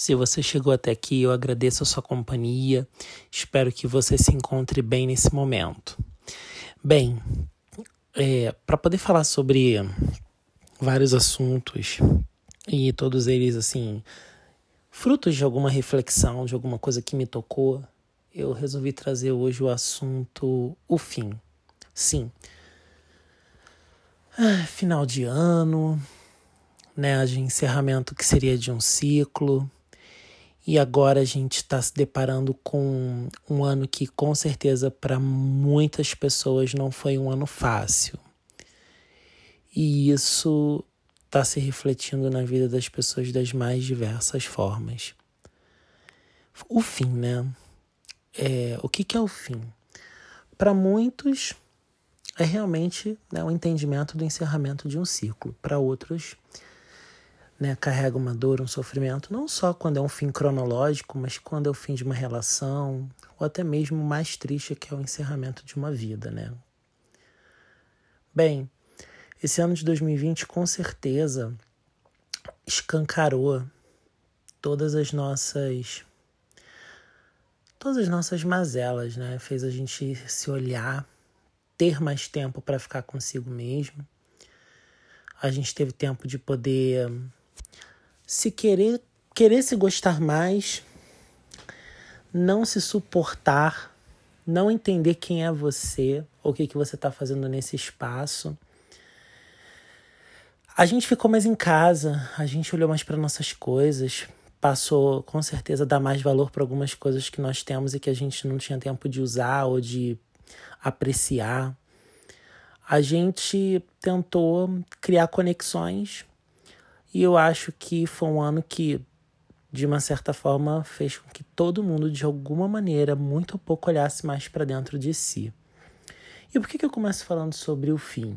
Se você chegou até aqui, eu agradeço a sua companhia. Espero que você se encontre bem nesse momento. Bem, é, para poder falar sobre vários assuntos e todos eles assim frutos de alguma reflexão, de alguma coisa que me tocou, eu resolvi trazer hoje o assunto o fim. Sim. Ah, final de ano, né, de encerramento que seria de um ciclo. E agora a gente está se deparando com um ano que, com certeza, para muitas pessoas não foi um ano fácil. E isso está se refletindo na vida das pessoas das mais diversas formas. O fim, né? É, o que, que é o fim? Para muitos, é realmente né, o entendimento do encerramento de um ciclo. Para outros, né, carrega uma dor, um sofrimento, não só quando é um fim cronológico, mas quando é o fim de uma relação, ou até mesmo mais triste que é o encerramento de uma vida, né? Bem, esse ano de 2020 com certeza escancarou todas as nossas todas as nossas mazelas, né? Fez a gente se olhar, ter mais tempo para ficar consigo mesmo. A gente teve tempo de poder se querer, querer se gostar mais, não se suportar, não entender quem é você, ou o que, que você está fazendo nesse espaço. A gente ficou mais em casa, a gente olhou mais para nossas coisas, passou com certeza a dar mais valor para algumas coisas que nós temos e que a gente não tinha tempo de usar ou de apreciar. A gente tentou criar conexões e eu acho que foi um ano que, de uma certa forma, fez com que todo mundo, de alguma maneira, muito ou pouco, olhasse mais para dentro de si. E por que, que eu começo falando sobre o fim?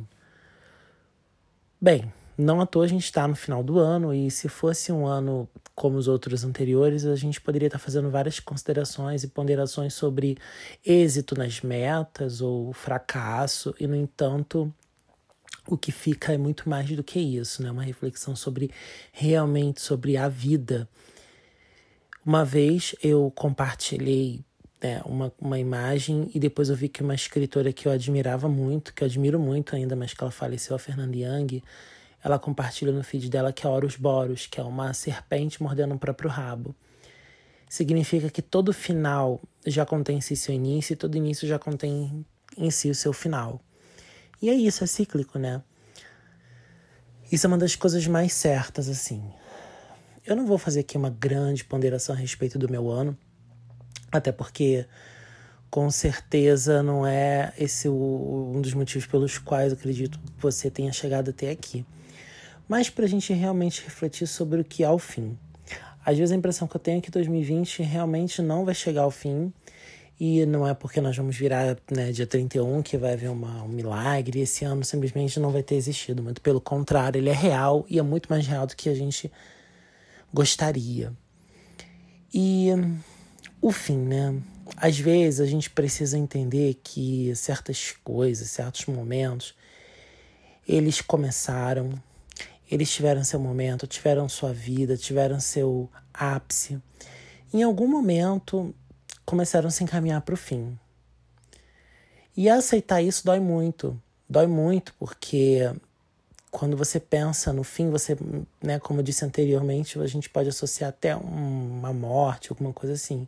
Bem, não à toa a gente está no final do ano, e se fosse um ano como os outros anteriores, a gente poderia estar tá fazendo várias considerações e ponderações sobre êxito nas metas ou fracasso, e no entanto, o que fica é muito mais do que isso, né? Uma reflexão sobre realmente sobre a vida. Uma vez eu compartilhei né, uma, uma imagem e depois eu vi que uma escritora que eu admirava muito, que eu admiro muito ainda, mas que ela faleceu, a Fernanda Young, ela compartilha no feed dela que é Horus Boros, que é uma serpente mordendo o próprio rabo. Significa que todo final já contém em si seu início e todo início já contém em si o seu final. E é isso, é cíclico, né? Isso é uma das coisas mais certas, assim. Eu não vou fazer aqui uma grande ponderação a respeito do meu ano, até porque com certeza não é esse o, um dos motivos pelos quais acredito que você tenha chegado até aqui. Mas para a gente realmente refletir sobre o que é o fim. Às vezes a impressão que eu tenho é que 2020 realmente não vai chegar ao fim e não é porque nós vamos virar né, dia 31 que vai haver uma, um milagre. Esse ano simplesmente não vai ter existido. Muito pelo contrário, ele é real e é muito mais real do que a gente gostaria. E o fim, né? Às vezes a gente precisa entender que certas coisas, certos momentos, eles começaram, eles tiveram seu momento, tiveram sua vida, tiveram seu ápice. Em algum momento começaram a se encaminhar para o fim. E aceitar isso dói muito. Dói muito porque quando você pensa no fim, você, né, como eu disse anteriormente, a gente pode associar até uma morte, alguma coisa assim.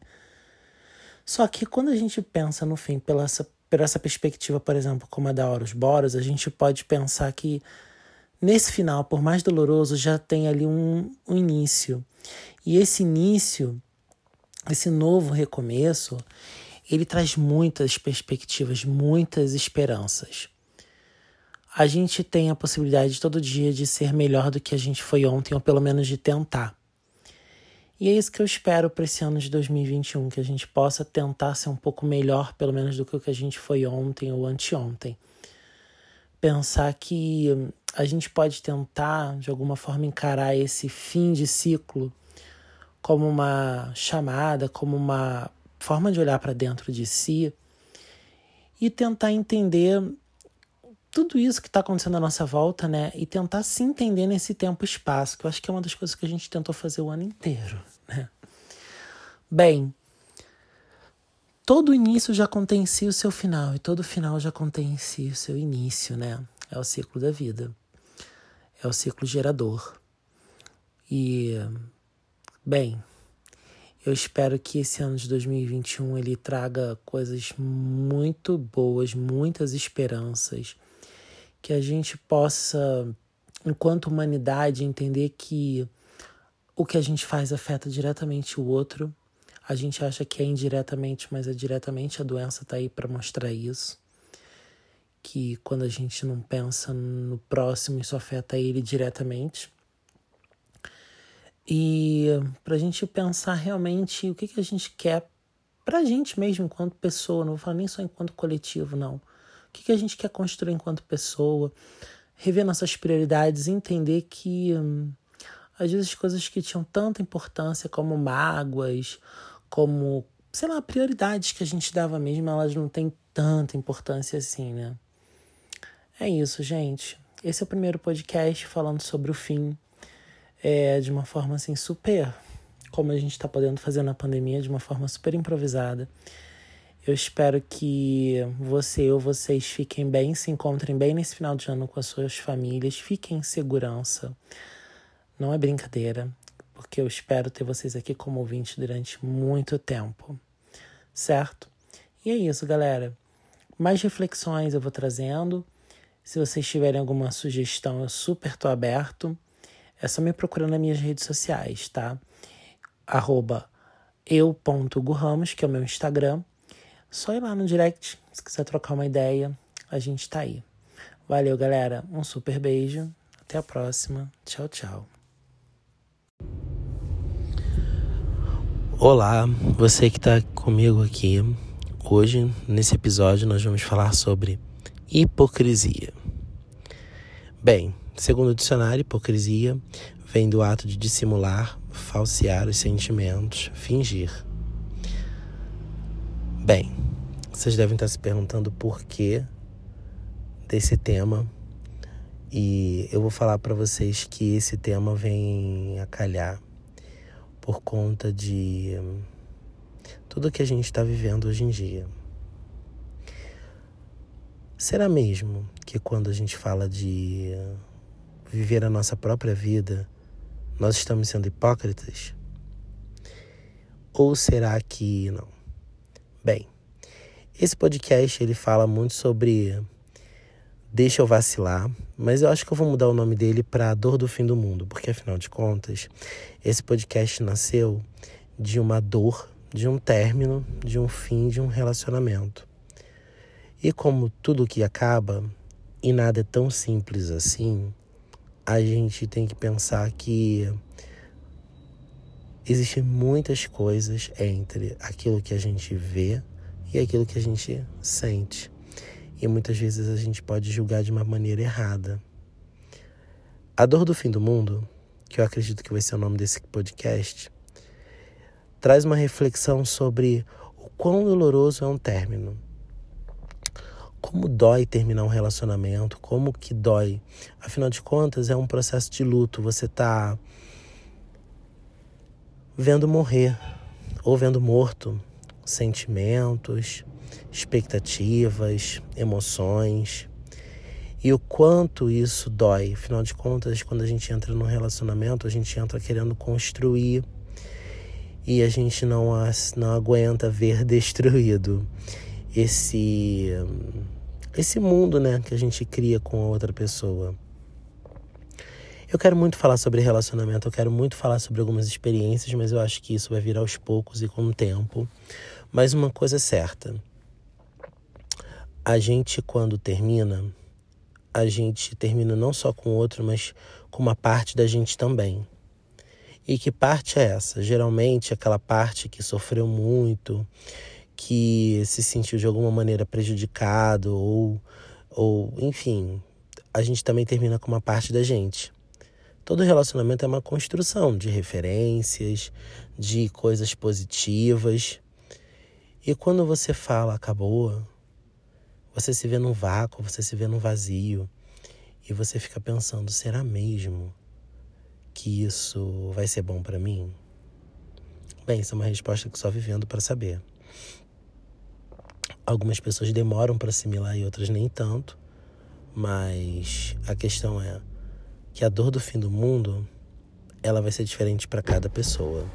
Só que quando a gente pensa no fim pela essa, pela essa perspectiva, por exemplo, como a da Horus Boros, a gente pode pensar que nesse final, por mais doloroso, já tem ali um, um início. E esse início esse novo recomeço, ele traz muitas perspectivas, muitas esperanças. A gente tem a possibilidade todo dia de ser melhor do que a gente foi ontem, ou pelo menos de tentar. E é isso que eu espero para esse ano de 2021, que a gente possa tentar ser um pouco melhor, pelo menos do que a gente foi ontem ou anteontem. Pensar que a gente pode tentar, de alguma forma, encarar esse fim de ciclo como uma chamada, como uma forma de olhar para dentro de si e tentar entender tudo isso que está acontecendo à nossa volta, né? E tentar se entender nesse tempo e espaço, que eu acho que é uma das coisas que a gente tentou fazer o ano inteiro, né? Bem, todo início já contém em si o seu final, e todo final já contém em si o seu início, né? É o ciclo da vida. É o ciclo gerador. E, bem, eu espero que esse ano de 2021 ele traga coisas muito boas, muitas esperanças, que a gente possa, enquanto humanidade, entender que o que a gente faz afeta diretamente o outro. A gente acha que é indiretamente, mas é diretamente a doença está aí para mostrar isso. Que quando a gente não pensa no próximo, isso afeta ele diretamente. E para a gente pensar realmente o que, que a gente quer para a gente mesmo enquanto pessoa, não vou falar nem só enquanto coletivo, não. O que, que a gente quer construir enquanto pessoa, rever nossas prioridades, entender que hum, às vezes coisas que tinham tanta importância como mágoas, como, sei lá, prioridades que a gente dava mesmo, elas não têm tanta importância assim, né? É isso, gente. Esse é o primeiro podcast falando sobre o fim é, de uma forma assim super como a gente está podendo fazer na pandemia, de uma forma super improvisada. Eu espero que você ou vocês fiquem bem, se encontrem bem nesse final de ano com as suas famílias, fiquem em segurança. Não é brincadeira, porque eu espero ter vocês aqui como ouvintes durante muito tempo, certo? E é isso, galera. Mais reflexões eu vou trazendo. Se vocês tiverem alguma sugestão, eu super tô aberto. É só me procurar nas minhas redes sociais, tá? Arroba eu.gurramos, que é o meu Instagram. Só ir lá no direct, se quiser trocar uma ideia, a gente tá aí. Valeu, galera. Um super beijo. Até a próxima. Tchau, tchau. Olá, você que está comigo aqui. Hoje, nesse episódio, nós vamos falar sobre hipocrisia. Bem, Segundo o dicionário, hipocrisia vem do ato de dissimular, falsear os sentimentos, fingir. Bem, vocês devem estar se perguntando por que desse tema. E eu vou falar para vocês que esse tema vem a calhar por conta de tudo que a gente está vivendo hoje em dia. Será mesmo que quando a gente fala de viver a nossa própria vida, nós estamos sendo hipócritas? Ou será que não? Bem, esse podcast ele fala muito sobre Deixa eu vacilar, mas eu acho que eu vou mudar o nome dele para Dor do Fim do Mundo, porque afinal de contas, esse podcast nasceu de uma dor, de um término, de um fim de um relacionamento. E como tudo que acaba, e nada é tão simples assim, a gente tem que pensar que existem muitas coisas entre aquilo que a gente vê e aquilo que a gente sente. E muitas vezes a gente pode julgar de uma maneira errada. A Dor do Fim do Mundo, que eu acredito que vai ser o nome desse podcast, traz uma reflexão sobre o quão doloroso é um término como dói terminar um relacionamento, como que dói. Afinal de contas, é um processo de luto. Você tá vendo morrer ou vendo morto sentimentos, expectativas, emoções. E o quanto isso dói. Afinal de contas, quando a gente entra num relacionamento, a gente entra querendo construir e a gente não, não aguenta ver destruído esse esse mundo, né, que a gente cria com a outra pessoa. Eu quero muito falar sobre relacionamento, eu quero muito falar sobre algumas experiências, mas eu acho que isso vai vir aos poucos e com o tempo. Mas uma coisa é certa: a gente, quando termina, a gente termina não só com o outro, mas com uma parte da gente também. E que parte é essa? Geralmente, aquela parte que sofreu muito, que se sentiu de alguma maneira prejudicado ou, ou enfim, a gente também termina com uma parte da gente. Todo relacionamento é uma construção de referências, de coisas positivas. E quando você fala acabou, Você se vê num vácuo, você se vê num vazio e você fica pensando: será mesmo que isso vai ser bom para mim? Bem, isso é uma resposta que só vivendo para saber. Algumas pessoas demoram para assimilar e outras nem tanto, mas a questão é que a dor do fim do mundo ela vai ser diferente para cada pessoa.